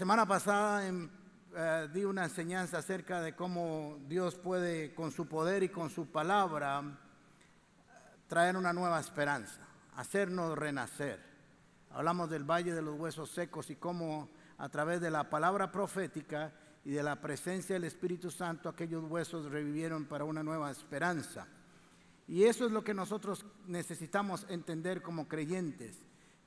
semana pasada em, eh, di una enseñanza acerca de cómo Dios puede con su poder y con su palabra traer una nueva esperanza, hacernos renacer. Hablamos del valle de los huesos secos y cómo a través de la palabra profética y de la presencia del Espíritu Santo aquellos huesos revivieron para una nueva esperanza. Y eso es lo que nosotros necesitamos entender como creyentes,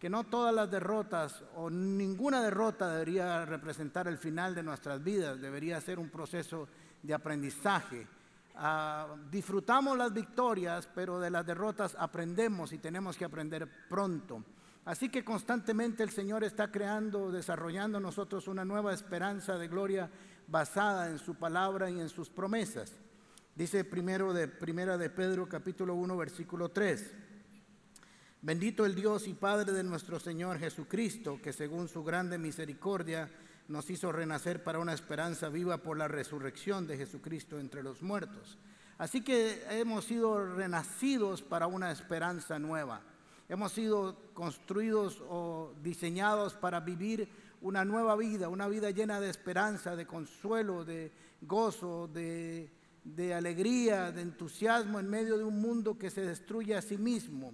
que no todas las derrotas o ninguna derrota debería representar el final de nuestras vidas, debería ser un proceso de aprendizaje. Ah, disfrutamos las victorias, pero de las derrotas aprendemos y tenemos que aprender pronto. Así que constantemente el Señor está creando, desarrollando nosotros una nueva esperanza de gloria basada en su palabra y en sus promesas. Dice primero de Primera de Pedro capítulo 1 versículo 3. Bendito el Dios y Padre de nuestro Señor Jesucristo, que según su grande misericordia nos hizo renacer para una esperanza viva por la resurrección de Jesucristo entre los muertos. Así que hemos sido renacidos para una esperanza nueva. Hemos sido construidos o diseñados para vivir una nueva vida, una vida llena de esperanza, de consuelo, de gozo, de de alegría, de entusiasmo en medio de un mundo que se destruye a sí mismo.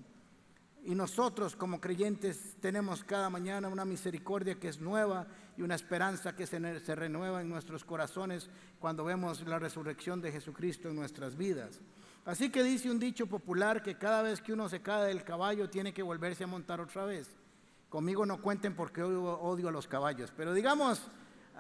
Y nosotros como creyentes tenemos cada mañana una misericordia que es nueva y una esperanza que se, se, renueva en nuestros corazones cuando vemos la resurrección de Jesucristo en nuestras vidas. Así que dice un dicho popular que cada vez que uno se cae del caballo tiene que volverse a montar otra vez. Conmigo no cuenten porque odio, odio a los caballos, pero digamos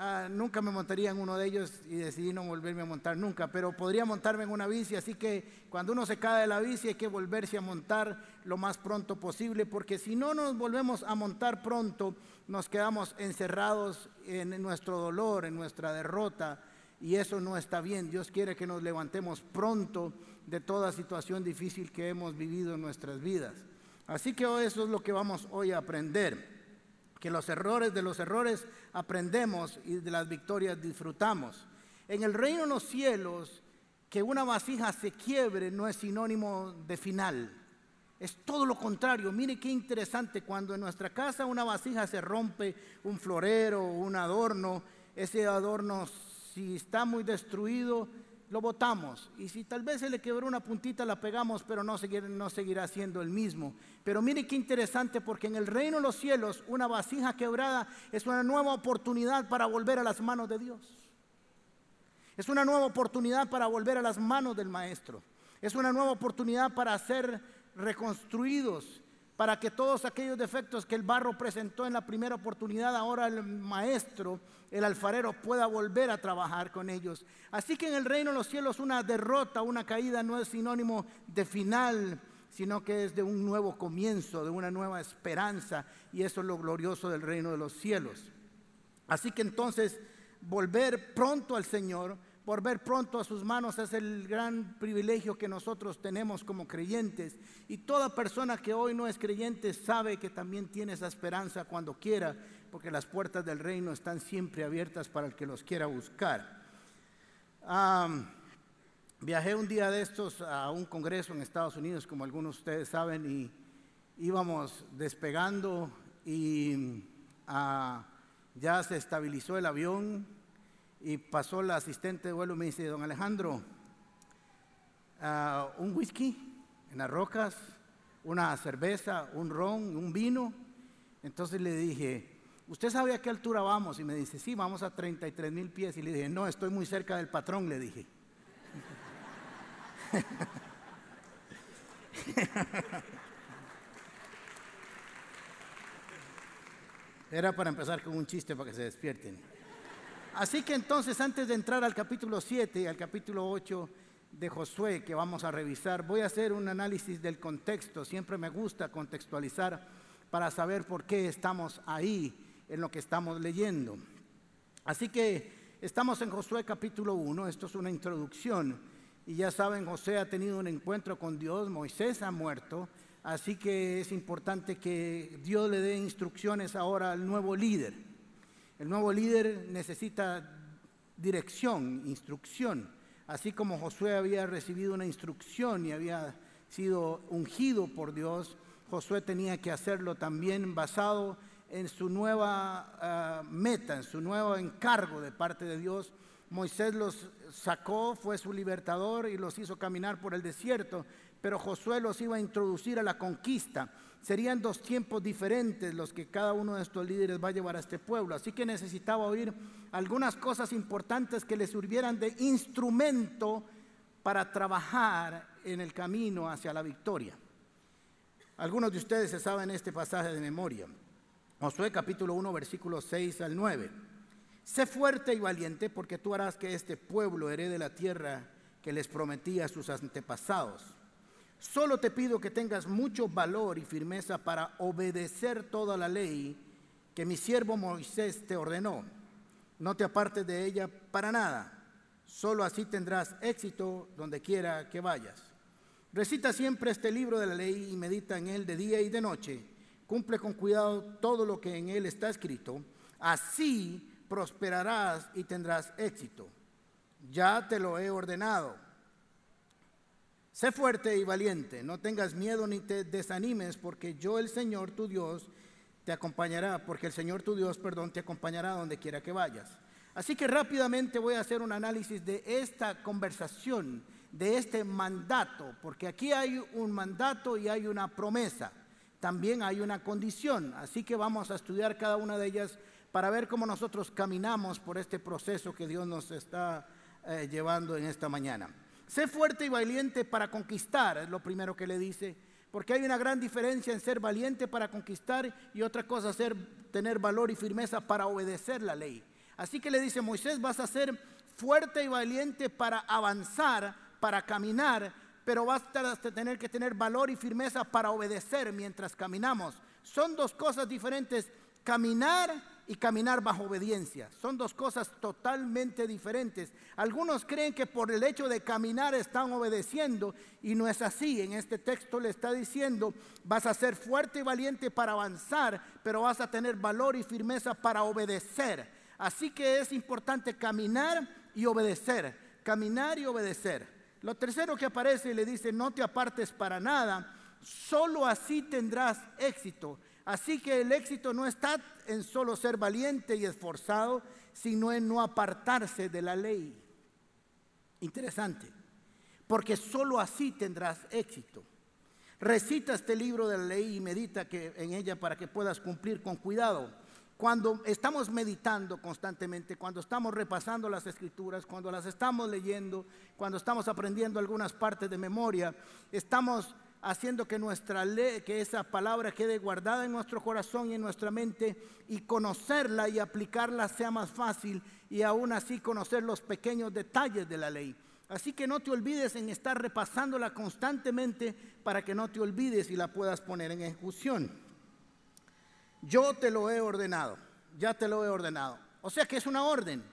Ah, nunca me montaría en uno de ellos y decidí no volverme a montar nunca, pero podría montarme en una bici, así que cuando uno se cae de la bici hay que volverse a montar lo más pronto posible, porque si no nos volvemos a montar pronto, nos quedamos encerrados en nuestro dolor, en nuestra derrota, y eso no está bien. Dios quiere que nos levantemos pronto de toda situación difícil que hemos vivido en nuestras vidas. Así que eso es lo que vamos hoy a aprender que los errores de los errores aprendemos y de las victorias disfrutamos. En el reino de los cielos, que una vasija se quiebre no es sinónimo de final. Es todo lo contrario. Mire qué interesante cuando en nuestra casa una vasija se rompe, un florero, un adorno, ese adorno si está muy destruido, lo botamos. Y si tal vez se le quebró una puntita, la pegamos, pero no, no seguirá siendo el mismo. Pero mire qué interesante, porque en el reino de los cielos, una vasija quebrada es una nueva oportunidad para volver a las manos de Dios. Es una nueva oportunidad para volver a las manos del Maestro. Es una nueva oportunidad para ser reconstruidos para que todos aquellos defectos que el barro presentó en la primera oportunidad, ahora el maestro, el alfarero, pueda volver a trabajar con ellos. Así que en el reino de los cielos una derrota, una caída no es sinónimo de final, sino que es de un nuevo comienzo, de una nueva esperanza, y eso es lo glorioso del reino de los cielos. Así que entonces volver pronto al Señor, volver pronto a sus manos es el gran privilegio que nosotros tenemos como creyentes. Y toda persona que hoy no es creyente sabe que también tiene esa esperanza cuando quiera, porque las puertas del reino están siempre abiertas para el que los quiera buscar. viajé un día de estos a un congreso en Estados Unidos, como algunos de ustedes saben, y íbamos despegando y ah, ya se estabilizó el avión y pasó la asistente de vuelo y me dice, don Alejandro, ah, un whisky en las rocas, una cerveza, un ron, un vino. Entonces le dije, ¿usted sabe a qué altura vamos? Y me dice, sí, vamos a 33 mil pies. Y le dije, no, estoy muy cerca del patrón, le dije. Era para empezar con un chiste para que se despierten. Así que entonces, antes de entrar al capítulo 7 y al capítulo 8 de Josué que vamos a revisar, voy a hacer un análisis del contexto. Siempre me gusta contextualizar para saber por qué estamos ahí en lo que estamos leyendo. Así que estamos en Josué capítulo 1, esto es una introducción. Y ya saben, José ha tenido un encuentro con Dios, Moisés ha muerto, así que es importante que Dios le dé instrucciones ahora al nuevo líder. El nuevo líder necesita dirección, instrucción. Así como Josué había recibido una instrucción y había sido ungido por Dios, Josué tenía que hacerlo también basado en su nueva ah, meta, en su nuevo encargo de parte de Dios. Moisés los sacó, fue su libertador y los hizo caminar por el desierto, pero Josué los iba a introducir a la conquista. Serían dos tiempos diferentes los que cada uno de estos líderes va a llevar a este pueblo. Así que necesitaba oír algunas cosas importantes que les sirvieran de instrumento para trabajar en el camino hacia la victoria. Algunos de ustedes se saben este pasaje de memoria. Josué capítulo 1, versículos 6 al 9. Sé fuerte y valiente porque tú harás que este pueblo herede la tierra que les prometía a sus antepasados. Solo te pido que tengas mucho valor y firmeza para obedecer toda la ley que mi siervo Moisés te ordenó. No te apartes de ella para nada. Solo así tendrás éxito donde quiera que vayas. Recita siempre este libro de la ley y medita en él de día y de noche. Cumple con cuidado todo lo que en él está escrito. Así prosperarás y tendrás éxito. Ya te lo he ordenado Sé fuerte y valiente, no tengas miedo ni te desanimes, porque yo el Señor tu Dios te acompañará, porque el Señor tu Dios, perdón, te acompañará donde quiera que vayas. Así que rápidamente voy a hacer un análisis de esta conversación, de este mandato, porque aquí hay un mandato y hay una promesa, también hay una condición, así que vamos a estudiar cada una de ellas para ver cómo nosotros caminamos por este proceso que Dios nos está eh, llevando en esta mañana. Sé fuerte y valiente para conquistar, es lo primero que le dice, porque hay una gran diferencia en ser valiente para conquistar y otra cosa ser tener valor y firmeza para obedecer la ley. Así que le dice Moisés, vas a ser fuerte y valiente para avanzar, para caminar, pero vas a tener que tener valor y firmeza para obedecer mientras caminamos. Son dos cosas diferentes, caminar y caminar bajo obediencia. Son dos cosas totalmente diferentes. Algunos creen que por el hecho de caminar están obedeciendo y no es así. En este texto le está diciendo, vas a ser fuerte y valiente para avanzar, pero vas a tener valor y firmeza para obedecer. Así que es importante caminar y obedecer. Caminar y obedecer. Lo tercero que aparece y le dice, no te apartes para nada, solo así tendrás éxito. Así que el éxito no está en solo ser valiente y esforzado, sino en no apartarse de la ley. Interesante, porque solo así tendrás éxito. Recita este libro de la ley y medita en ella para que puedas cumplir con cuidado. Cuando estamos meditando constantemente, cuando estamos repasando las escrituras, cuando las estamos leyendo, cuando estamos aprendiendo algunas partes de memoria, estamos haciendo que nuestra ley, que esa palabra quede guardada en nuestro corazón y en nuestra mente y conocerla y aplicarla sea más fácil y aún así conocer los pequeños detalles de la ley. Así que no te olvides en estar repasándola constantemente para que no te olvides y la puedas poner en ejecución. Yo te lo he ordenado, ya te lo he ordenado. O sea que es una orden.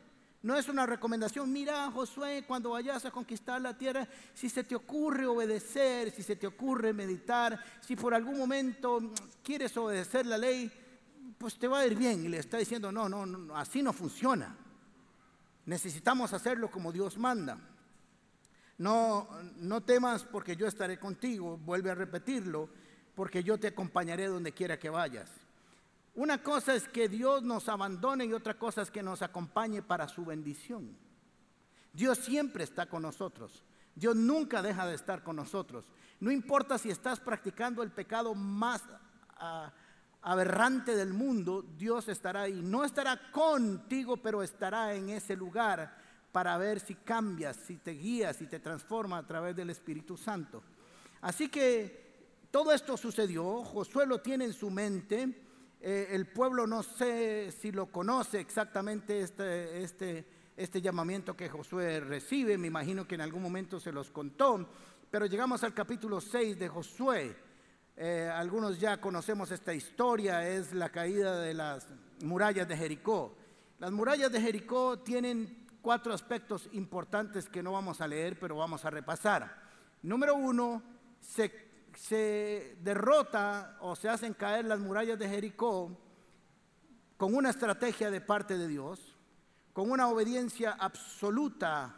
No es una recomendación, mira Josué, cuando vayas a conquistar la tierra, si se te ocurre obedecer, si se te ocurre meditar, si por algún momento quieres obedecer la ley, pues te va a ir bien. Y le está diciendo, no, no, no así no funciona. Necesitamos hacerlo como Dios manda. No, no temas porque yo estaré contigo, vuelve a repetirlo, porque yo te acompañaré donde quiera que vayas. Una cosa es que Dios nos abandone y otra cosa es que nos acompañe para su bendición. Dios siempre está con nosotros. Dios nunca deja de estar con nosotros. No importa si estás practicando el pecado más ah, aberrante del mundo, Dios estará ahí. No estará contigo, pero estará en ese lugar para ver si cambias, si te guías, si te transforma a través del Espíritu Santo. Así que todo esto sucedió, Josué lo tiene en su mente eh, el pueblo no sé si lo conoce exactamente este, este, este llamamiento que Josué recibe, me imagino que en algún momento se los contó, pero llegamos al capítulo 6 de Josué. Eh, algunos ya conocemos esta historia, es la caída de las murallas de Jericó. Las murallas de Jericó tienen cuatro aspectos importantes que no vamos a leer, pero vamos a repasar. Número uno, se se derrota o se hacen caer las murallas de Jericó con una estrategia de parte de Dios, con una obediencia absoluta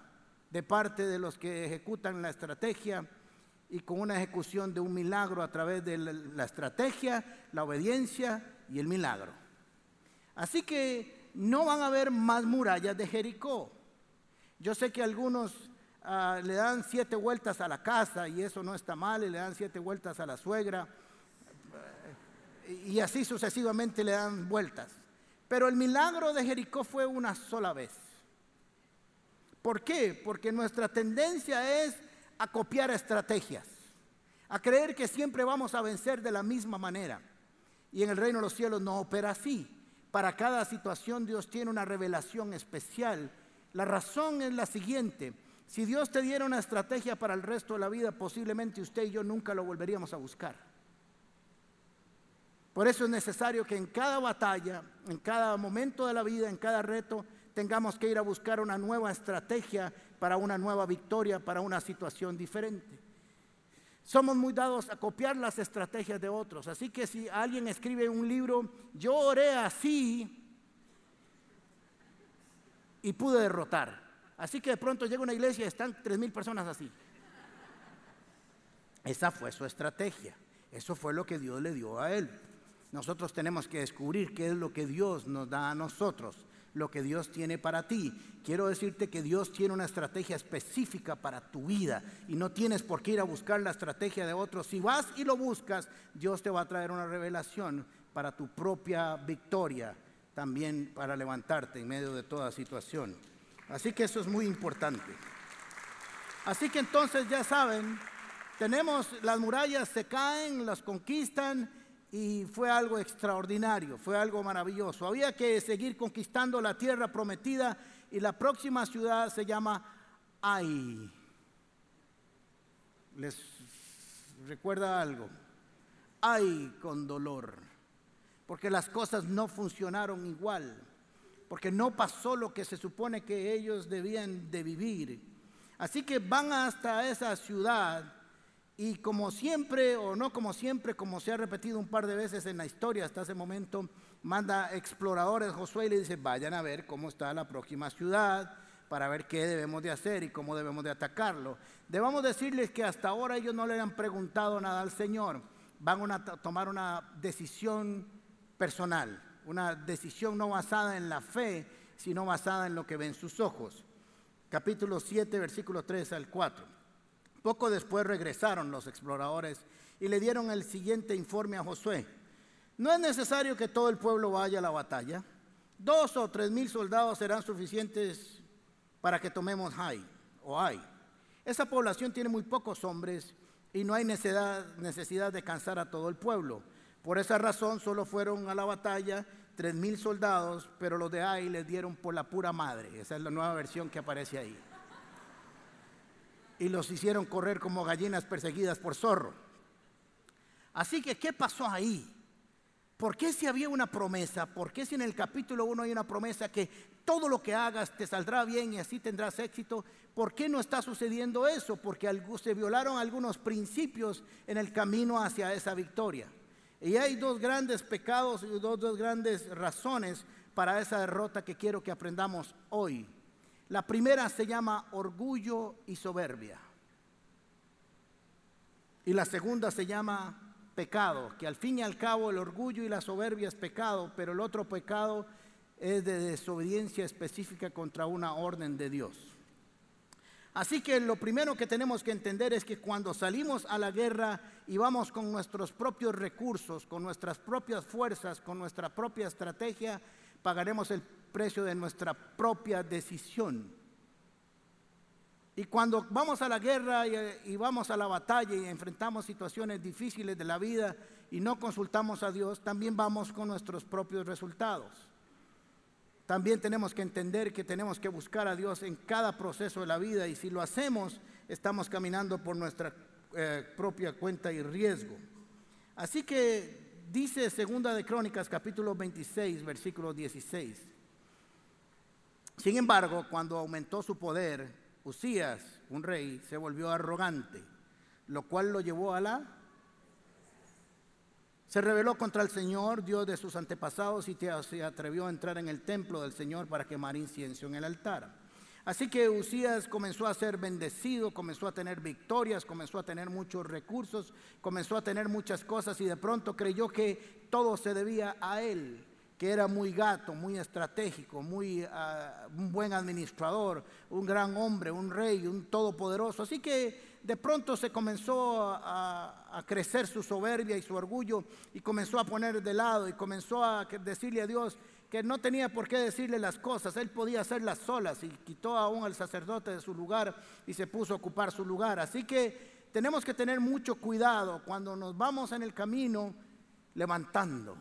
de parte de los que ejecutan la estrategia y con una ejecución de un milagro a través de la estrategia, la obediencia y el milagro. Así que no van a haber más murallas de Jericó. Yo sé que algunos ah, le dan siete vueltas a la casa y eso no está mal, y le dan siete vueltas a la suegra y así sucesivamente le dan vueltas. Pero el milagro de Jericó fue una sola vez. ¿Por qué? Porque nuestra tendencia es a copiar estrategias, a creer que siempre vamos a vencer de la misma manera. Y en el reino de los cielos no opera así. Para cada situación Dios tiene una revelación especial. La razón es la siguiente. Si Dios te diera una estrategia para el resto de la vida, posiblemente usted y yo nunca lo volveríamos a buscar. Por eso es necesario que en cada batalla, en cada momento de la vida, en cada reto, tengamos que ir a buscar una nueva estrategia para una nueva victoria, para una situación diferente. Somos muy dados a copiar las estrategias de otros. Así que si alguien escribe un libro, yo oré así y pude derrotar. Así que de pronto llega una iglesia y están tres mil personas así. Esa fue su estrategia. Eso fue lo que Dios le dio a él. Nosotros tenemos que descubrir qué es lo que Dios nos da a nosotros lo que Dios tiene para ti. Quiero decirte que Dios tiene una estrategia específica para tu vida y no tienes por qué ir a buscar la estrategia de otros. Si vas y lo buscas, Dios te va a traer una revelación para tu propia victoria, también para levantarte en medio de toda situación. Así que eso es muy importante. Así que entonces ya saben, tenemos las murallas se caen, las conquistan y fue algo extraordinario, fue algo maravilloso. Había que seguir conquistando la tierra prometida y la próxima ciudad se llama Ai. ¿Les recuerda algo? Ay con dolor, porque las cosas no funcionaron igual, porque no pasó lo que se supone que ellos debían de vivir. Así que van hasta esa ciudad y como siempre, o no como siempre, como se ha repetido un par de veces en la historia hasta ese momento, manda exploradores Josué y le dice, vayan a ver cómo está la próxima ciudad, para ver qué debemos de hacer y cómo debemos de atacarlo. Debemos decirles que hasta ahora ellos no le han preguntado nada al Señor, van a tomar una decisión personal, una decisión no basada en la fe, sino basada en lo que ven sus ojos. Capítulo 7, versículo 3 al 4. Poco después regresaron los exploradores y le dieron el siguiente informe a Josué. No es necesario que todo el pueblo vaya a la batalla. Dos o tres mil soldados serán suficientes para que tomemos Hai o Ai. Esa población tiene muy pocos hombres y no hay necesidad, necesidad de cansar a todo el pueblo. Por esa razón solo fueron a la batalla tres mil soldados, pero los de Ai les dieron por la pura madre. Esa es la nueva versión que aparece ahí y los hicieron correr como gallinas perseguidas por zorro. Así que, ¿qué pasó ahí? ¿Por qué si había una promesa? ¿Por qué si en el capítulo 1 hay una promesa que todo lo que hagas te saldrá bien y así tendrás éxito? ¿Por qué no está sucediendo eso? Porque se violaron algunos principios en el camino hacia esa victoria. Y hay dos grandes pecados y dos, dos grandes razones para esa derrota que quiero que aprendamos hoy. La primera se llama orgullo y soberbia. Y la segunda se llama pecado, que al fin y al cabo el orgullo y la soberbia es pecado, pero el otro pecado es de desobediencia específica contra una orden de Dios. Así que lo primero que tenemos que entender es que cuando salimos a la guerra y vamos con nuestros propios recursos, con nuestras propias fuerzas, con nuestra propia estrategia, pagaremos el precio de nuestra propia decisión. Y cuando vamos a la guerra y, vamos a la batalla y enfrentamos situaciones difíciles de la vida y no consultamos a Dios, también vamos con nuestros propios resultados. También tenemos que entender que tenemos que buscar a Dios en cada proceso de la vida y si lo hacemos, estamos caminando por nuestra eh, propia cuenta y riesgo. Así que dice Segunda de Crónicas capítulo 26, versículo 16. Sin embargo, cuando aumentó su poder, Usías, un rey, se volvió arrogante, lo cual lo llevó a la... Se rebeló contra el Señor, Dios de sus antepasados, y se atrevió a entrar en el templo del Señor para quemar incienso en el altar. Así que Usías comenzó a ser bendecido, comenzó a tener victorias, comenzó a tener muchos recursos, comenzó a tener muchas cosas y de pronto creyó que todo se debía a él que era muy gato, muy estratégico, muy ah, un buen administrador, un gran hombre, un rey, un todopoderoso. Así que de pronto se comenzó a, crecer su soberbia y su orgullo y comenzó a poner de lado y comenzó a decirle a Dios que no tenía por qué decirle las cosas, él podía hacerlas solas y quitó aún al sacerdote de su lugar y se puso a ocupar su lugar. Así que tenemos que tener mucho cuidado cuando nos vamos en el camino levantando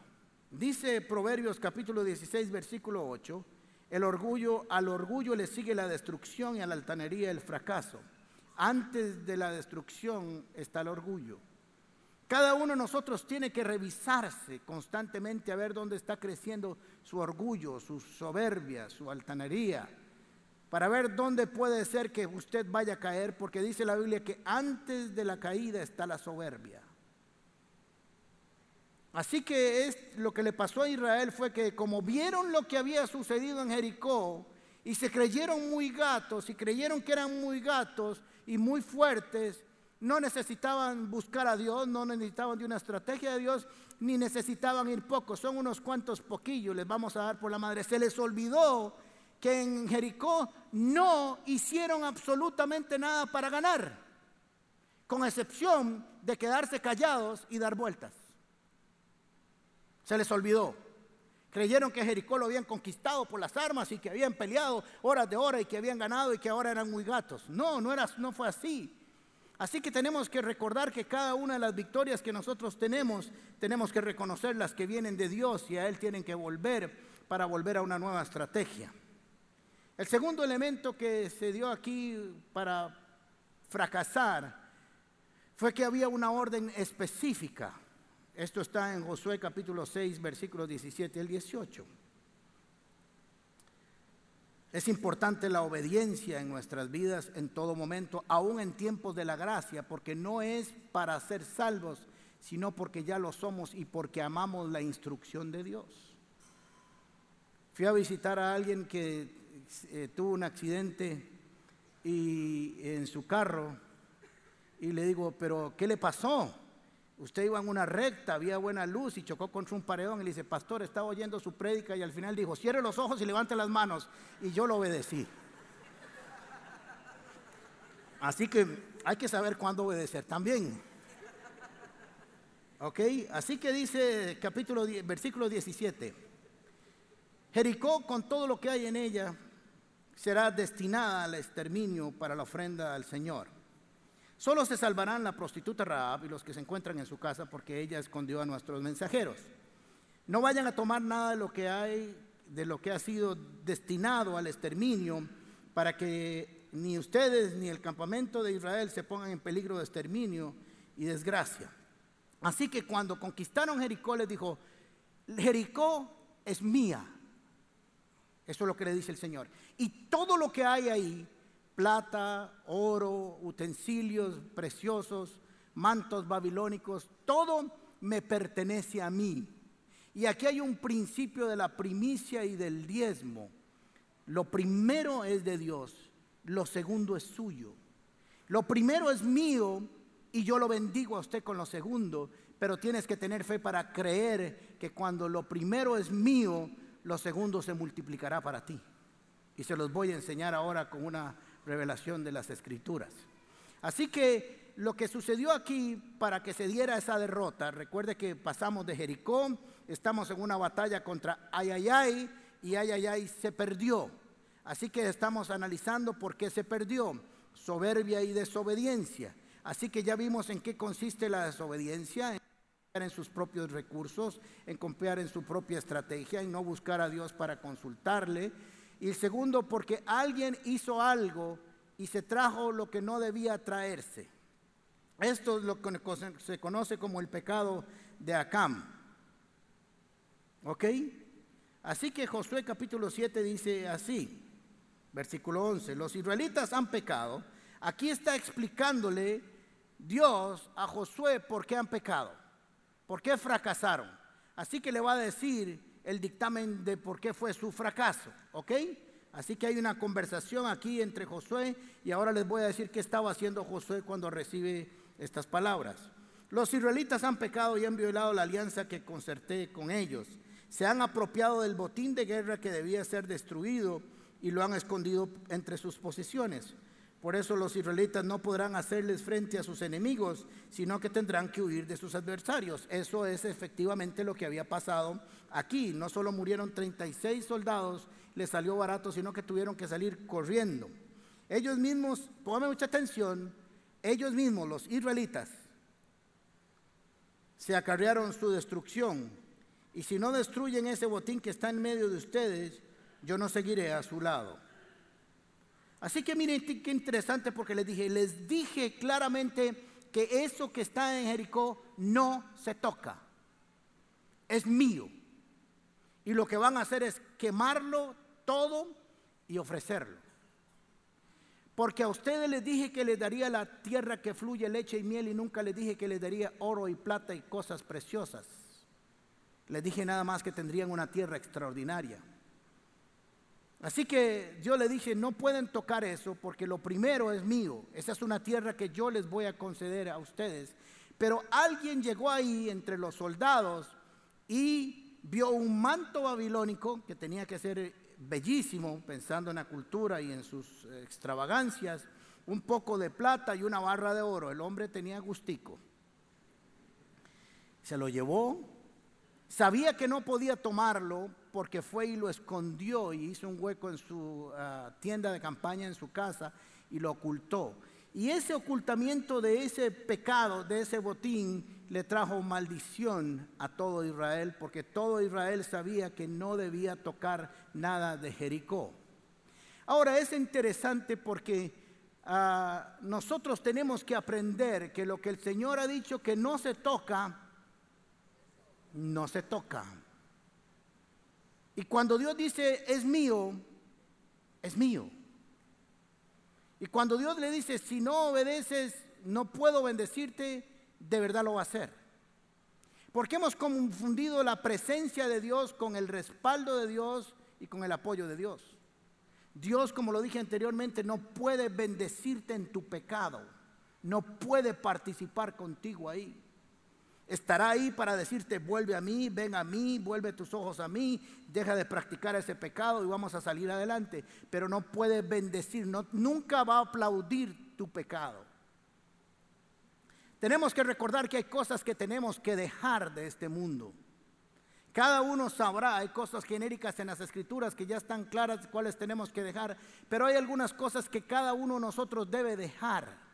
Dice Proverbios capítulo 16, versículo 8, el orgullo, al orgullo le sigue la destrucción y a la altanería el fracaso. Antes de la destrucción está el orgullo. Cada uno de nosotros tiene que revisarse constantemente a ver dónde está creciendo su orgullo, su soberbia, su altanería, para ver dónde puede ser que usted vaya a caer, porque dice la Biblia que antes de la caída está la soberbia. Así que es, lo que le pasó a Israel fue que como vieron lo que había sucedido en Jericó y se creyeron muy gatos y creyeron que eran muy gatos y muy fuertes, no necesitaban buscar a Dios, no necesitaban de una estrategia de Dios, ni necesitaban ir pocos, son unos cuantos poquillos, les vamos a dar por la madre. Se les olvidó que en Jericó no hicieron absolutamente nada para ganar, con excepción de quedarse callados y dar vueltas. Se les olvidó. Creyeron que Jericó lo habían conquistado por las armas y que habían peleado horas de hora y que habían ganado y que ahora eran muy gatos. No, no, era, no fue así. Así que tenemos que recordar que cada una de las victorias que nosotros tenemos, tenemos que reconocer las que vienen de Dios y a Él tienen que volver para volver a una nueva estrategia. El segundo elemento que se dio aquí para fracasar fue que había una orden específica. Esto está en Josué capítulo 6, versículos 17 al 18. Es importante la obediencia en nuestras vidas en todo momento, aún en tiempos de la gracia, porque no es para ser salvos, sino porque ya lo somos y porque amamos la instrucción de Dios. Fui a visitar a alguien que eh, tuvo un accidente y en su carro y le digo, pero ¿qué le pasó? Usted iba en una recta, había buena luz y chocó contra un paredón y le dice, pastor, estaba oyendo su prédica y al final dijo, cierre los ojos y levante las manos. Y yo lo obedecí. Así que hay que saber cuándo obedecer también. ¿Ok? Así que dice capítulo, versículo 17. Jericó con todo lo que hay en ella será destinada al exterminio para la ofrenda al Señor. Solo se salvarán la prostituta Raab y los que se encuentran en su casa porque ella escondió a nuestros mensajeros. No vayan a tomar nada de lo que hay, de lo que ha sido destinado al exterminio, para que ni ustedes ni el campamento de Israel se pongan en peligro de exterminio y desgracia. Así que cuando conquistaron Jericó les dijo, Jericó es mía. Eso es lo que le dice el Señor. Y todo lo que hay ahí plata, oro, utensilios preciosos, mantos babilónicos, todo me pertenece a mí. Y aquí hay un principio de la primicia y del diezmo. Lo primero es de Dios, lo segundo es suyo. Lo primero es mío y yo lo bendigo a usted con lo segundo, pero tienes que tener fe para creer que cuando lo primero es mío, lo segundo se multiplicará para ti. Y se los voy a enseñar ahora con una revelación de las escrituras. Así que lo que sucedió aquí para que se diera esa derrota, recuerde que pasamos de Jericó, estamos en una batalla contra Ayayay y Ayayay se perdió. Así que estamos analizando por qué se perdió, soberbia y desobediencia. Así que ya vimos en qué consiste la desobediencia, en confiar en sus propios recursos, en confiar en su propia estrategia, y no buscar a Dios para consultarle y el segundo, porque alguien hizo algo y se trajo lo que no debía traerse. Esto es lo que se conoce como el pecado de Acam. ¿Ok? Así que Josué capítulo 7 dice así, versículo 11, los israelitas han pecado. Aquí está explicándole Dios a Josué por qué han pecado, por qué fracasaron. Así que le va a decir el dictamen de por qué fue su fracaso, ¿ok? Así que hay una conversación aquí entre Josué y ahora les voy a decir qué estaba haciendo Josué cuando recibe estas palabras. Los israelitas han pecado y han violado la alianza que concerté con ellos. se han apropiado del botín de guerra que debía ser destruido y lo han escondido entre sus posiciones. Por eso los israelitas no podrán hacerles frente a sus enemigos, sino que tendrán que huir de sus adversarios. Eso es efectivamente lo que había pasado aquí. No solo murieron 36 soldados, les salió barato, sino que tuvieron que salir corriendo. Ellos mismos, póngame mucha atención, ellos mismos, los israelitas, se acarrearon su destrucción. Y si no destruyen ese botín que está en medio de ustedes, yo no seguiré a su lado. Así que miren qué interesante porque les dije, les dije claramente que eso que está en Jericó no se toca. Es mío. Y lo que van a hacer es quemarlo todo y ofrecerlo. Porque a ustedes les dije que les daría la tierra que fluye leche y miel y nunca les dije que les daría oro y plata y cosas preciosas. Les dije nada más que tendrían una tierra extraordinaria. Así que yo le dije, no pueden tocar eso porque lo primero es mío. Esa es una tierra que yo les voy a conceder a ustedes. Pero alguien llegó ahí entre los soldados y vio un manto babilónico que tenía que ser bellísimo, pensando en la cultura y en sus extravagancias, un poco de plata y una barra de oro. El hombre tenía gustico. Se lo llevó, sabía que no podía tomarlo porque fue y lo escondió y hizo un hueco en su ah, tienda de campaña en su casa y lo ocultó. Y ese ocultamiento de ese pecado, de ese botín, le trajo maldición a todo Israel, porque todo Israel sabía que no debía tocar nada de Jericó. Ahora es interesante porque ah, nosotros tenemos que aprender que lo que el Señor ha dicho que no se toca, no se toca. Y cuando Dios dice, es mío, es mío. Y cuando Dios le dice, si no obedeces, no puedo bendecirte, de verdad lo va a hacer. Porque hemos confundido la presencia de Dios con el respaldo de Dios y con el apoyo de Dios. Dios, como lo dije anteriormente, no puede bendecirte en tu pecado. No puede participar contigo ahí. Estará ahí para decirte, vuelve a mí, ven a mí, vuelve tus ojos a mí, deja de practicar ese pecado y vamos a salir adelante. Pero no puede bendecir, nunca va a aplaudir tu pecado. Tenemos que recordar que hay cosas que tenemos que dejar de este mundo. Cada uno sabrá, hay cosas genéricas en las escrituras que ya están claras cuáles tenemos que dejar, pero hay algunas cosas que cada uno de nosotros debe dejar.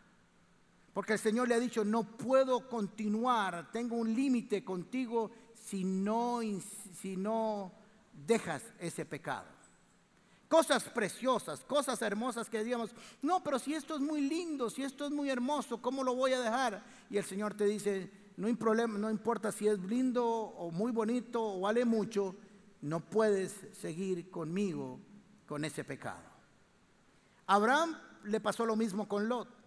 Porque el Señor le ha dicho, no puedo continuar, tengo un límite contigo si no, si no dejas ese pecado. Cosas preciosas, cosas hermosas que digamos, no, pero si esto es muy lindo, si esto es muy hermoso, ¿cómo lo voy a dejar? Y el Señor te dice, no, no importa si es lindo o muy bonito o vale mucho, no puedes seguir conmigo con ese pecado. Abraham le pasó lo mismo con Lot.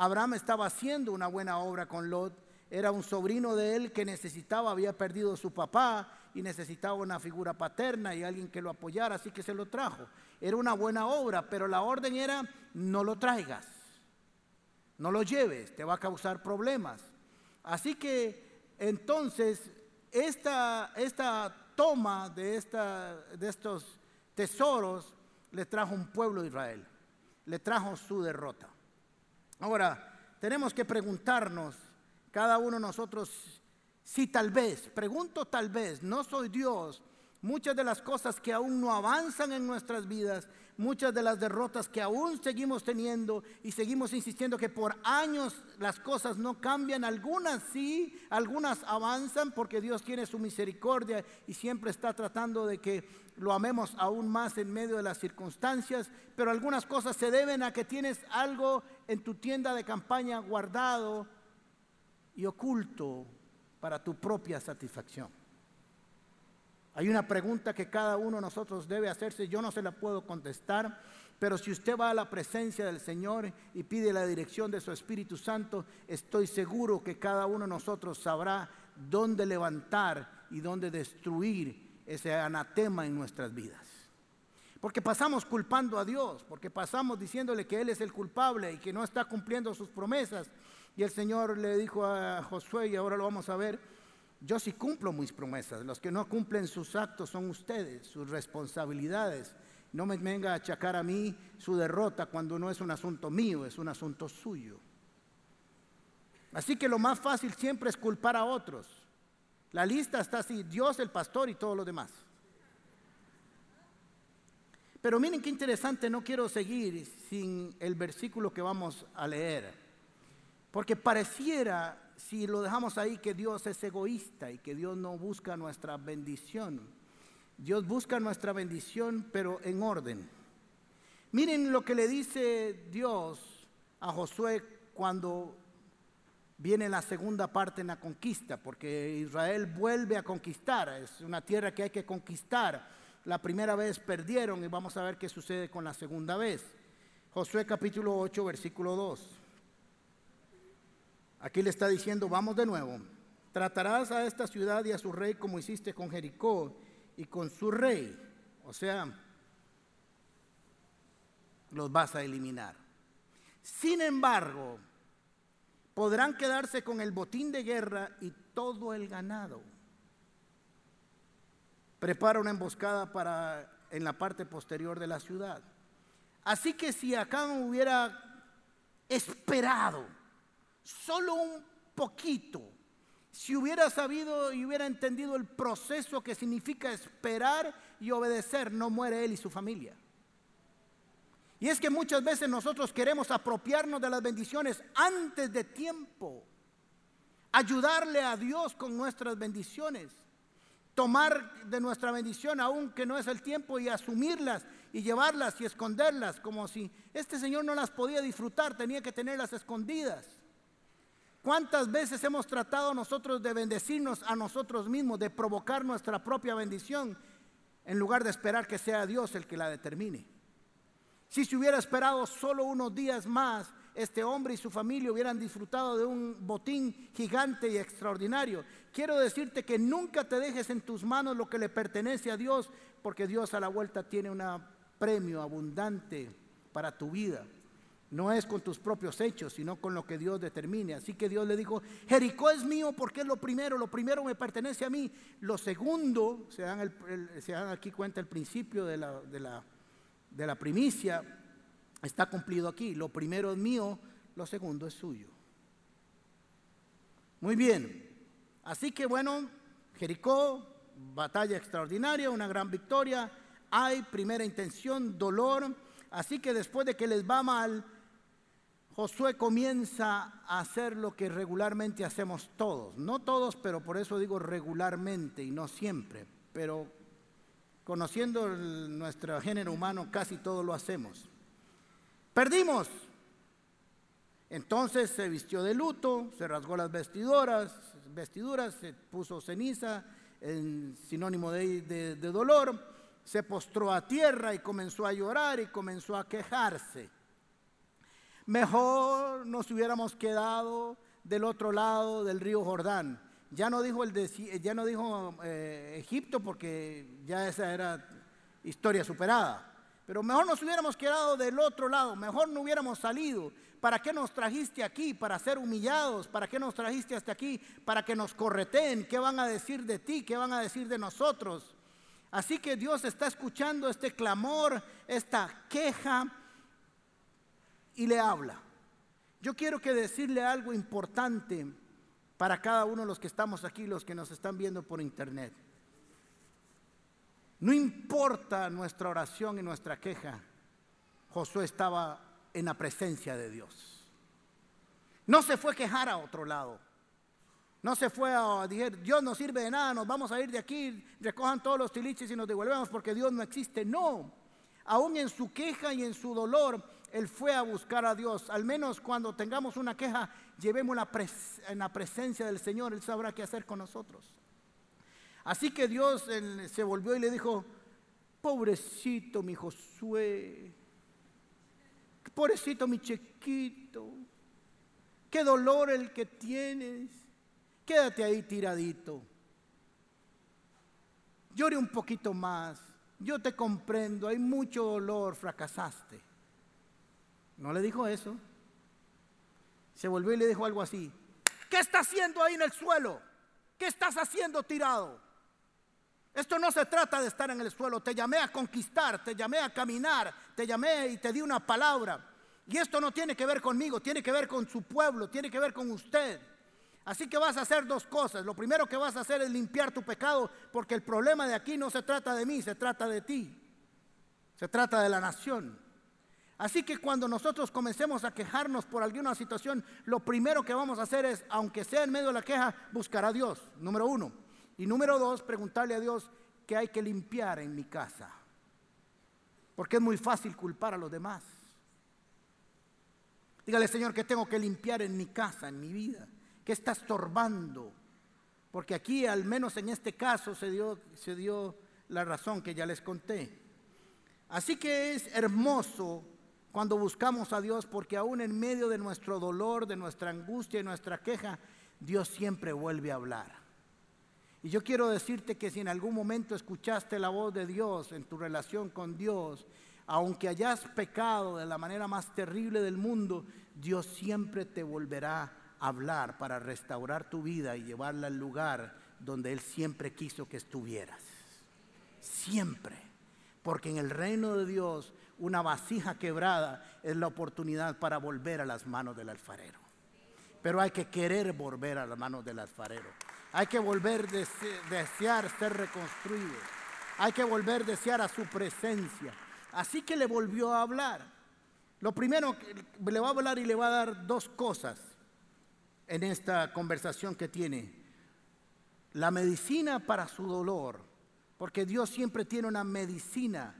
Abraham estaba haciendo una buena obra con Lot. Era un sobrino de él que necesitaba, había perdido su papá y necesitaba una figura paterna y alguien que lo apoyara, así que se lo trajo. Era una buena obra, pero la orden era no lo traigas, no lo lleves, te va a causar problemas. Así que entonces esta, esta toma de, esta, de estos tesoros le trajo un pueblo de Israel, le trajo su derrota. Ahora, tenemos que preguntarnos, cada uno de nosotros, si tal vez, pregunto tal vez, no soy Dios, muchas de las cosas que aún no avanzan en nuestras vidas, muchas de las derrotas que aún seguimos teniendo y seguimos insistiendo que por años las cosas no cambian, algunas sí, algunas avanzan porque Dios tiene su misericordia y siempre está tratando de que lo amemos aún más en medio de las circunstancias, pero algunas cosas se deben a que tienes algo en tu tienda de campaña guardado y oculto para tu propia satisfacción. Hay una pregunta que cada uno de nosotros debe hacerse, yo no se la puedo contestar, pero si usted va a la presencia del Señor y pide la dirección de su Espíritu Santo, estoy seguro que cada uno de nosotros sabrá dónde levantar y dónde destruir ese anatema en nuestras vidas. Porque pasamos culpando a Dios, porque pasamos diciéndole que Él es el culpable y que no está cumpliendo sus promesas. Y el Señor le dijo a Josué, y ahora lo vamos a ver, Yo sí cumplo mis promesas. Los que no cumplen sus actos son ustedes, sus responsabilidades. No me venga a achacar a mí su derrota cuando no es un asunto mío, es un asunto suyo. Así que lo más fácil siempre es culpar a otros. La lista está así, Dios, el pastor y todo lo demás. Pero miren qué interesante, no quiero seguir sin el versículo que vamos a leer. Porque pareciera, si lo dejamos ahí, que Dios es egoísta y que Dios no busca nuestra bendición. Dios busca nuestra bendición, pero en orden. Miren lo que le dice Dios a Josué cuando viene la segunda parte en la conquista, porque Israel vuelve a conquistar, es una tierra que hay que conquistar. La primera vez perdieron y vamos a ver qué sucede con la segunda vez. Josué capítulo 8, versículo 2. Aquí le está diciendo, vamos de nuevo, tratarás a esta ciudad y a su rey como hiciste con Jericó y con su rey. O sea, los vas a eliminar. Sin embargo, podrán quedarse con el botín de guerra y todo el ganado. Prepara una emboscada para en la parte posterior de la ciudad. Así que si Acán hubiera esperado solo un poquito, si hubiera sabido y hubiera entendido el proceso que significa esperar y obedecer, no muere él y su familia. Y es que muchas veces nosotros queremos apropiarnos de las bendiciones antes de tiempo. Ayudarle a Dios con nuestras bendiciones. Tomar de nuestra bendición aún que no es el tiempo y asumirlas y llevarlas y esconderlas como si este Señor no las podía disfrutar, tenía que tenerlas escondidas. ¿Cuántas veces hemos tratado nosotros de bendecirnos a nosotros mismos, de provocar nuestra propia bendición, en lugar de esperar que sea Dios el que la determine? Si se hubiera esperado solo unos días más, este hombre y su familia hubieran disfrutado de un botín gigante y extraordinario. Quiero decirte que nunca te dejes en tus manos lo que le pertenece a Dios, porque Dios a la vuelta tiene un premio abundante para tu vida. No es con tus propios hechos, sino con lo que Dios determine. Así que Dios le dijo, Jericó es mío porque es lo primero, lo primero me pertenece a mí. Lo segundo, se dan, aquí cuenta el principio de la primicia está cumplido aquí. Lo primero es mío, lo segundo es suyo. Muy bien. Así que bueno, Jericó, batalla extraordinaria, una gran victoria. Hay primera intención, dolor. Así que después de que les va mal, Josué comienza a hacer lo que regularmente hacemos todos. No todos, pero por eso digo regularmente y no siempre. Pero Conociendo nuestro género humano, casi todo lo hacemos. Perdimos. Entonces se vistió de luto, se rasgó las vestiduras, vestiduras, se puso ceniza, en sinónimo de, de dolor, se postró a tierra y comenzó a llorar y comenzó a quejarse. Mejor nos hubiéramos quedado del otro lado del río Jordán ya no dijo, dijo eh, Egipto porque ya esa era historia superada. Pero mejor nos hubiéramos quedado del otro lado, mejor no hubiéramos salido. ¿Para qué nos trajiste aquí? Para ser humillados. ¿Para qué nos trajiste hasta aquí? Para que nos correteen. ¿Qué van a decir de ti? ¿Qué van a decir de nosotros? Así que Dios está escuchando este clamor, esta queja y le habla. Yo quiero que decirle algo importante para cada uno de los que estamos aquí, los que nos están viendo por internet. No importa nuestra oración y nuestra queja, Josué estaba en la presencia de Dios. No se fue a quejar a otro lado. No se fue a decir, Dios no sirve de nada, nos vamos a ir de aquí, recojan todos los tiliches y nos devolvemos porque Dios no existe. No, aún en su queja y en su dolor, él fue a buscar a Dios. Al menos cuando tengamos una queja, llevémosla en la presencia del Señor. Él sabrá qué hacer con nosotros. Así que Dios se volvió y le dijo, pobrecito mi Josué, pobrecito mi chiquito, qué dolor el que tienes, quédate ahí tiradito. Llore un poquito más, yo te comprendo, hay mucho dolor, fracasaste. No le dijo eso. Se volvió y le dijo algo así. ¿Qué está haciendo ahí en el suelo? ¿Qué estás haciendo tirado? Esto no se trata de estar en el suelo. Te llamé a conquistar, te llamé a caminar, te llamé y te di una palabra. Y esto no tiene que ver conmigo, tiene que ver con su pueblo, tiene que ver con usted. Así que vas a hacer dos cosas. Lo primero que vas a hacer es limpiar tu pecado, porque el problema de aquí no se trata de mí, se trata de ti. Se trata de la nación. Así que cuando nosotros comencemos a quejarnos por alguna situación, lo primero que vamos a hacer es, aunque sea en medio de la queja, buscar a Dios, número uno. Y número dos, preguntarle a Dios qué hay que limpiar en mi casa. Porque es muy fácil culpar a los demás. Dígale, Señor, que tengo que limpiar en mi casa, en mi vida. ¿Qué está estorbando? Porque aquí, al menos en este caso, se dio, se dio la razón que ya les conté. Así que es hermoso cuando buscamos a Dios, porque aún en medio de nuestro dolor, de nuestra angustia y nuestra queja, Dios siempre vuelve a hablar. Y yo quiero decirte que si en algún momento escuchaste la voz de Dios en tu relación con Dios, aunque hayas pecado de la manera más terrible del mundo, Dios siempre te volverá hablar para restaurar tu vida y llevarla al lugar donde Él siempre quiso que estuvieras. Siempre. Porque en el reino de Dios una vasija quebrada es la oportunidad para volver a las manos del alfarero. Pero hay que querer volver a las manos del alfarero. Hay que volver a desear ser reconstruido. Hay que volver a desear a su presencia. Así que le volvió a hablar. Lo primero que le va a hablar y le va a dar dos cosas en esta conversación que tiene. La medicina para su dolor, porque Dios siempre tiene una medicina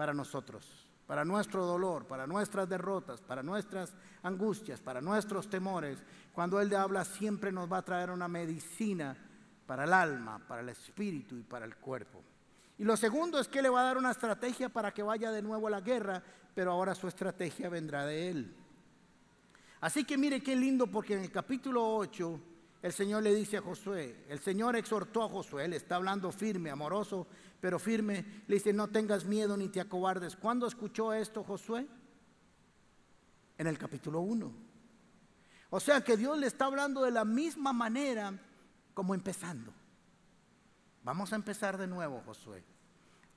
para nosotros, para nuestro dolor, para nuestras derrotas, para nuestras angustias, para nuestros temores. Cuando Él le habla siempre nos va a traer una medicina para el alma, para el espíritu y para el cuerpo. Y lo segundo es que le va a dar una estrategia para que vaya de nuevo a la guerra, pero ahora su estrategia vendrá de Él. Así que mire qué lindo porque en el capítulo 8 el Señor le dice a Josué, el Señor exhortó a Josué, él está hablando firme, amoroso, pero firme, le dice, no tengas miedo ni te acobardes. ¿Cuándo escuchó esto Josué? En el capítulo 1. O sea que Dios le está hablando de la misma manera como empezando. Vamos a empezar de nuevo, Josué.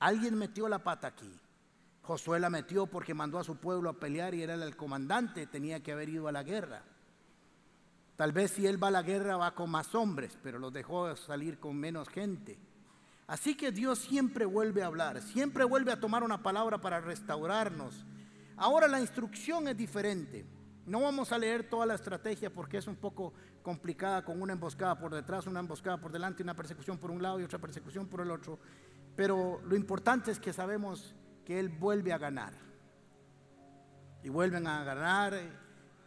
Alguien metió la pata aquí. Josué la metió porque mandó a su pueblo a pelear y era el comandante, tenía que haber ido a la guerra. Tal vez si él va a la guerra va con más hombres, pero los dejó salir con menos gente. Así que Dios siempre vuelve a hablar, siempre vuelve a tomar una palabra para restaurarnos. Ahora la instrucción es diferente. No vamos a leer toda la estrategia porque es un poco complicada con una emboscada por detrás, una emboscada por delante, una persecución por un lado y otra persecución por el otro. Pero lo importante es que sabemos que Él vuelve a ganar. Y vuelven a ganar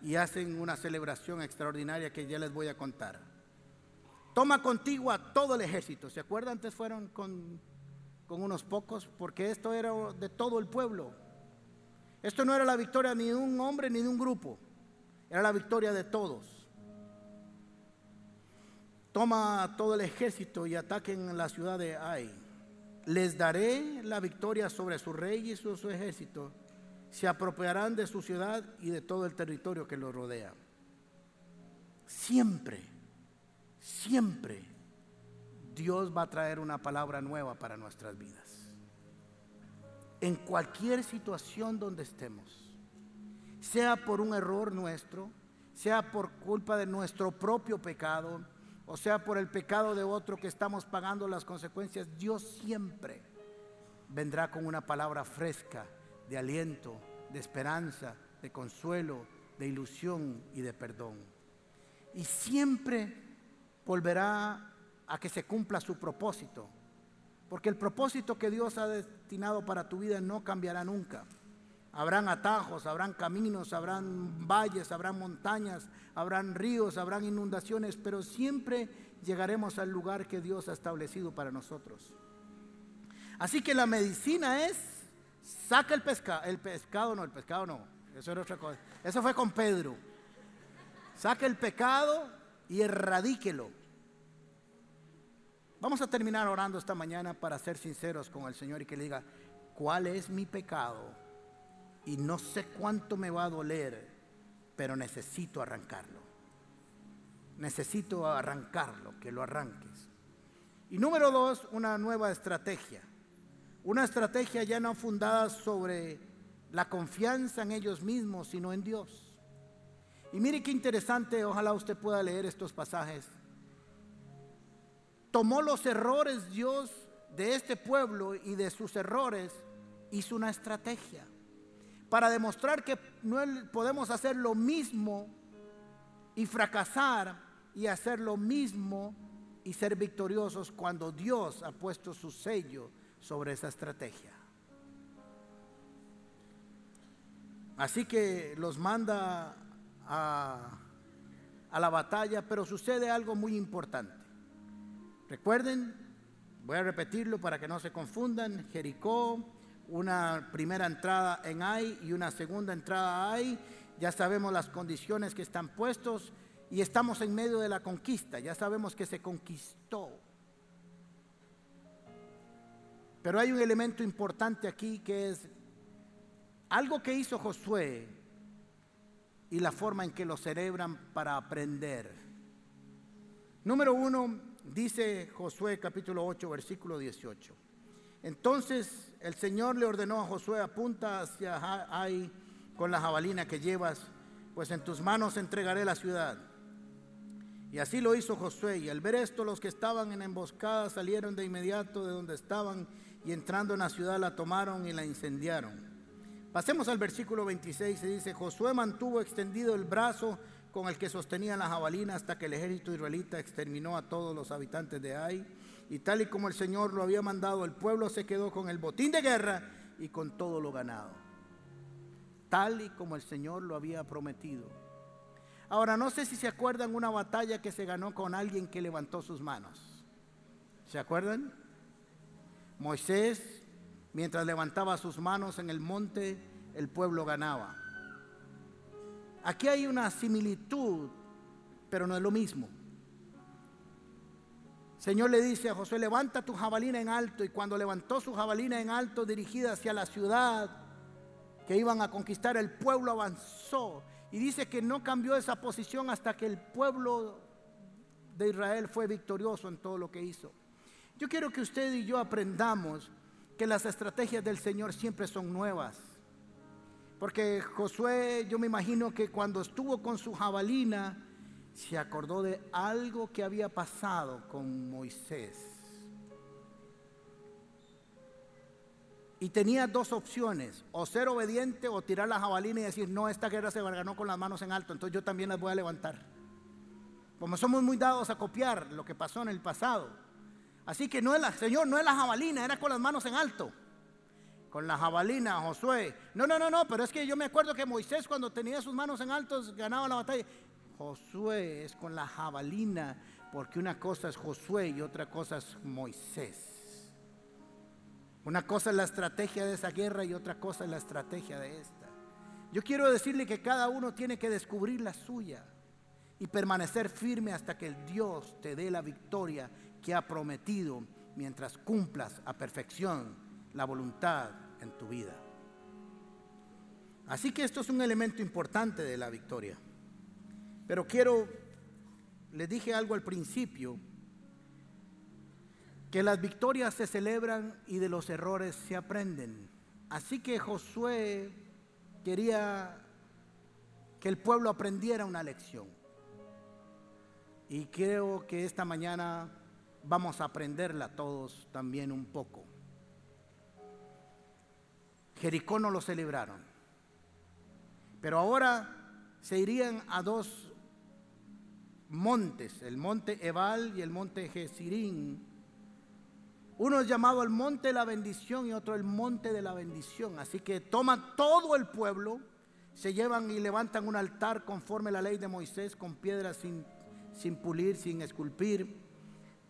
y hacen una celebración extraordinaria que ya les voy a contar. Toma contigo a todo el ejército. ¿Se acuerdan? Antes fueron con, con unos pocos, porque esto era de todo el pueblo. Esto no era la victoria ni de un hombre ni de un grupo, era la victoria de todos. Toma todo el ejército y ataquen la ciudad de Ai les daré la victoria sobre su rey y su, ejército. Se apropiarán de su ciudad y de todo el territorio que lo rodea. Siempre, siempre Dios va a traer una palabra nueva para nuestras vidas. En cualquier situación donde estemos, sea por un error nuestro, sea por culpa de nuestro propio pecado, o sea por el pecado de otro que estamos pagando las consecuencias, Dios siempre vendrá con una palabra fresca de aliento, de esperanza, de consuelo, de ilusión y de perdón. Y siempre volverá a que se cumpla su propósito, porque el propósito que Dios ha destinado para tu vida no cambiará nunca. Habrán atajos, habrán caminos, habrán valles, habrán montañas, habrán ríos, habrán inundaciones, pero siempre llegaremos al lugar que Dios ha establecido para nosotros. Así que la medicina es, saca el pescado, el pescado no, el pescado no, eso era otra cosa. Eso fue con Pedro. Saca el pecado y erradíquelo. Vamos a terminar orando esta mañana para ser sinceros con el Señor y que le diga, ¿cuál es mi pecado? y no sé cuánto me va a doler, pero necesito arrancarlo. necesito arrancarlo, que lo arranques. Y número dos, una nueva estrategia. Una estrategia ya no fundada sobre la confianza en ellos mismos, sino en Dios. Y mire qué interesante, ojalá usted pueda leer estos pasajes. Tomó los errores Dios de este pueblo y de sus errores hizo una estrategia para demostrar que no podemos hacer lo mismo y fracasar y hacer lo mismo y ser victoriosos cuando Dios ha puesto su sello sobre esa estrategia. Así que los manda a, la batalla, pero sucede algo muy importante. Recuerden, voy a repetirlo para que no se confundan, Jericó, una primera entrada en Ai y una segunda entrada a Ai. Ya sabemos las condiciones que están puestos y estamos en medio de la conquista. Ya sabemos que se conquistó. Pero hay un elemento importante aquí que es algo que hizo Josué y la forma en que lo celebran para aprender. Número uno, dice Josué capítulo 8, versículo 18. Entonces el Señor le ordenó a Josué, apunta hacia ahí con la jabalina que llevas, pues en tus manos entregaré la ciudad. Y así lo hizo Josué. Y al ver esto, los que estaban en emboscada salieron de inmediato de donde estaban y entrando en la ciudad la tomaron y la incendiaron. Pasemos al versículo 26, se dice, Josué mantuvo extendido el brazo con el que sostenía la jabalina hasta que el ejército israelita exterminó a todos los habitantes de Ai. Y tal y como el Señor lo había mandado, el pueblo se quedó con el botín de guerra y con todo lo ganado. Tal y como el Señor lo había prometido. Ahora, no sé si se acuerdan una batalla que se ganó con alguien que levantó sus manos. ¿Se acuerdan? Moisés, mientras levantaba sus manos en el monte, el pueblo ganaba. Aquí hay una similitud, pero no es lo mismo. Señor le dice a Josué, levanta tu jabalina en alto. Y cuando levantó su jabalina en alto dirigida hacia la ciudad que iban a conquistar, el pueblo avanzó y dice que no cambió esa posición hasta que el pueblo de Israel fue victorioso en todo lo que hizo. Yo quiero que usted y yo aprendamos que las estrategias del Señor siempre son nuevas. Porque Josué, yo me imagino que cuando estuvo con su jabalina, se acordó de algo que había pasado con Moisés. Y tenía dos opciones, o ser obediente o tirar la jabalina y decir, no, esta guerra se ganó con las manos en alto, entonces yo también las voy a levantar. Como somos muy dados a copiar lo que pasó en el pasado. Así que no es la, Señor, no es la jabalina, era con las manos en alto. Con la jabalina, Josué. No, no, no, no, pero es que yo me acuerdo que Moisés cuando tenía sus manos en alto ganaba la batalla. Josué es con la jabalina, porque una cosa es Josué y otra cosa es Moisés. Una cosa es la estrategia de esa guerra y otra cosa es la estrategia de esta. Yo quiero decirle que cada uno tiene que descubrir la suya y permanecer firme hasta que el Dios te dé la victoria que ha prometido mientras cumplas a perfección la voluntad en tu vida. Así que esto es un elemento importante de la victoria. Pero quiero, les dije algo al principio, que las victorias se celebran y de los errores se aprenden. Así que Josué quería que el pueblo aprendiera una lección. Y creo que esta mañana vamos a aprenderla todos también un poco. Jericó no lo celebraron, pero ahora se irían a dos montes, el monte Ebal y el monte Jesirín, uno es llamado el monte de la bendición y otro el monte de la bendición. Así que toman todo el pueblo, se llevan y levantan un altar conforme a la ley de Moisés con piedras sin, sin pulir, sin esculpir.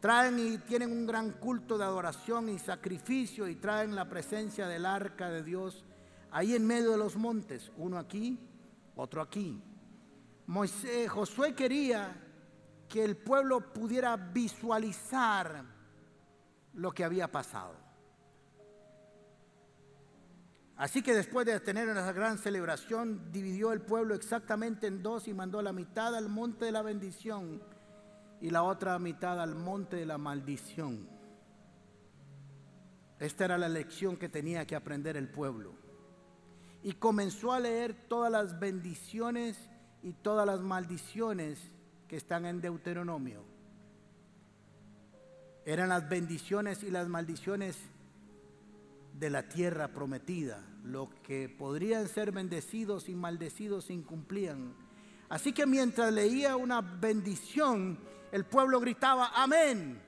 Traen y tienen un gran culto de adoración y sacrificio y traen la presencia del arca de Dios ahí en medio de los montes, uno aquí, otro aquí. Moisés, Josué quería que el pueblo pudiera visualizar lo que había pasado. Así que después de tener esa gran celebración, dividió el pueblo exactamente en dos y mandó la mitad al monte de la bendición y la otra mitad al monte de la maldición. Esta era la lección que tenía que aprender el pueblo. Y comenzó a leer todas las bendiciones y todas las maldiciones que están en Deuteronomio. Eran las bendiciones y las maldiciones de la tierra prometida. Lo que podrían ser bendecidos y maldecidos incumplían. Así que mientras leía una bendición, el pueblo gritaba, amén.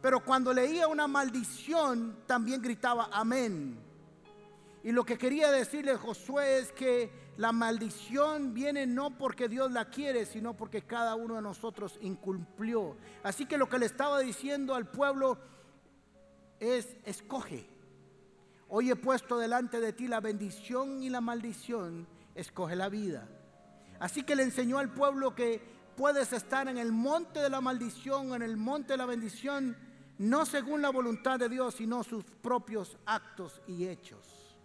Pero cuando leía una maldición, también gritaba, amén. Y lo que quería decirle Josué es que la maldición viene no porque Dios la quiere, sino porque cada uno de nosotros incumplió. Así que lo que le estaba diciendo al pueblo es, escoge. Hoy he puesto delante de ti la bendición y la maldición, escoge la vida. Así que le enseñó al pueblo que puedes estar en el monte de la maldición, en el monte de la bendición, no según la voluntad de Dios, sino sus propios actos y hechos.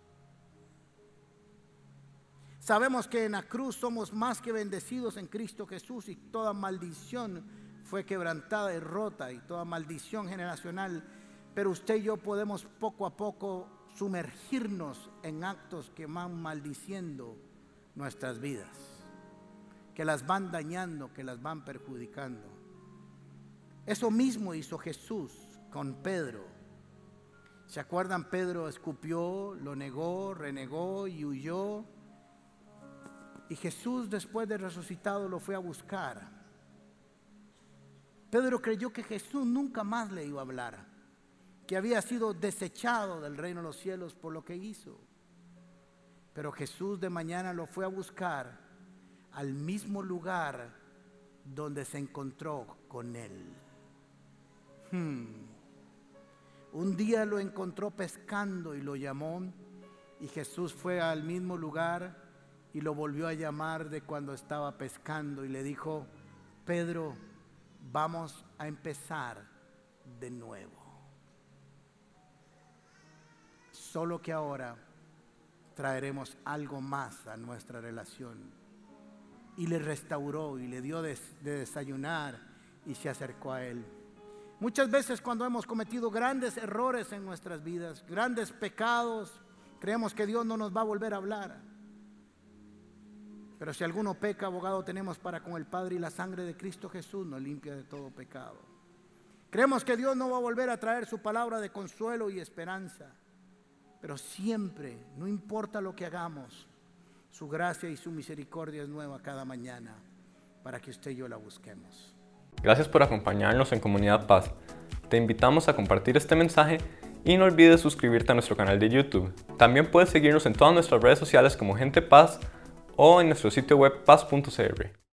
Sabemos que en la cruz somos más que bendecidos en Cristo Jesús y toda maldición fue quebrantada y rota y toda maldición generacional pero usted y yo podemos poco a poco sumergirnos en actos que van maldiciendo nuestras vidas, que las van dañando, que las van perjudicando. Eso mismo hizo Jesús con Pedro. ¿Se acuerdan? Pedro escupió, lo negó, renegó y huyó. Y Jesús después de resucitado lo fue a buscar. Pedro creyó que Jesús nunca más le iba a hablar que había sido desechado del reino de los cielos por lo que hizo. Pero Jesús de mañana lo fue a buscar al mismo lugar donde se encontró con él. Hmm. Un día lo encontró pescando y lo llamó y Jesús fue al mismo lugar y lo volvió a llamar de cuando estaba pescando y le dijo, Pedro, vamos a empezar de nuevo. Solo que ahora traeremos algo más a nuestra relación. Y le restauró y le dio de, desayunar y se acercó a él. Muchas veces cuando hemos cometido grandes errores en nuestras vidas, grandes pecados, creemos que Dios no nos va a volver a hablar. Pero si alguno peca, abogado tenemos para con el Padre y la sangre de Cristo Jesús nos limpia de todo pecado. Creemos que Dios no va a volver a traer su palabra de consuelo y esperanza. Pero siempre, no importa lo que hagamos, su gracia y su misericordia es nueva cada mañana para que usted y yo la busquemos. Gracias por acompañarnos en Comunidad Paz. Te invitamos a compartir este mensaje y no olvides suscribirte a nuestro canal de YouTube. También puedes seguirnos en todas nuestras redes sociales como Gente Paz o en nuestro sitio web paz.cr.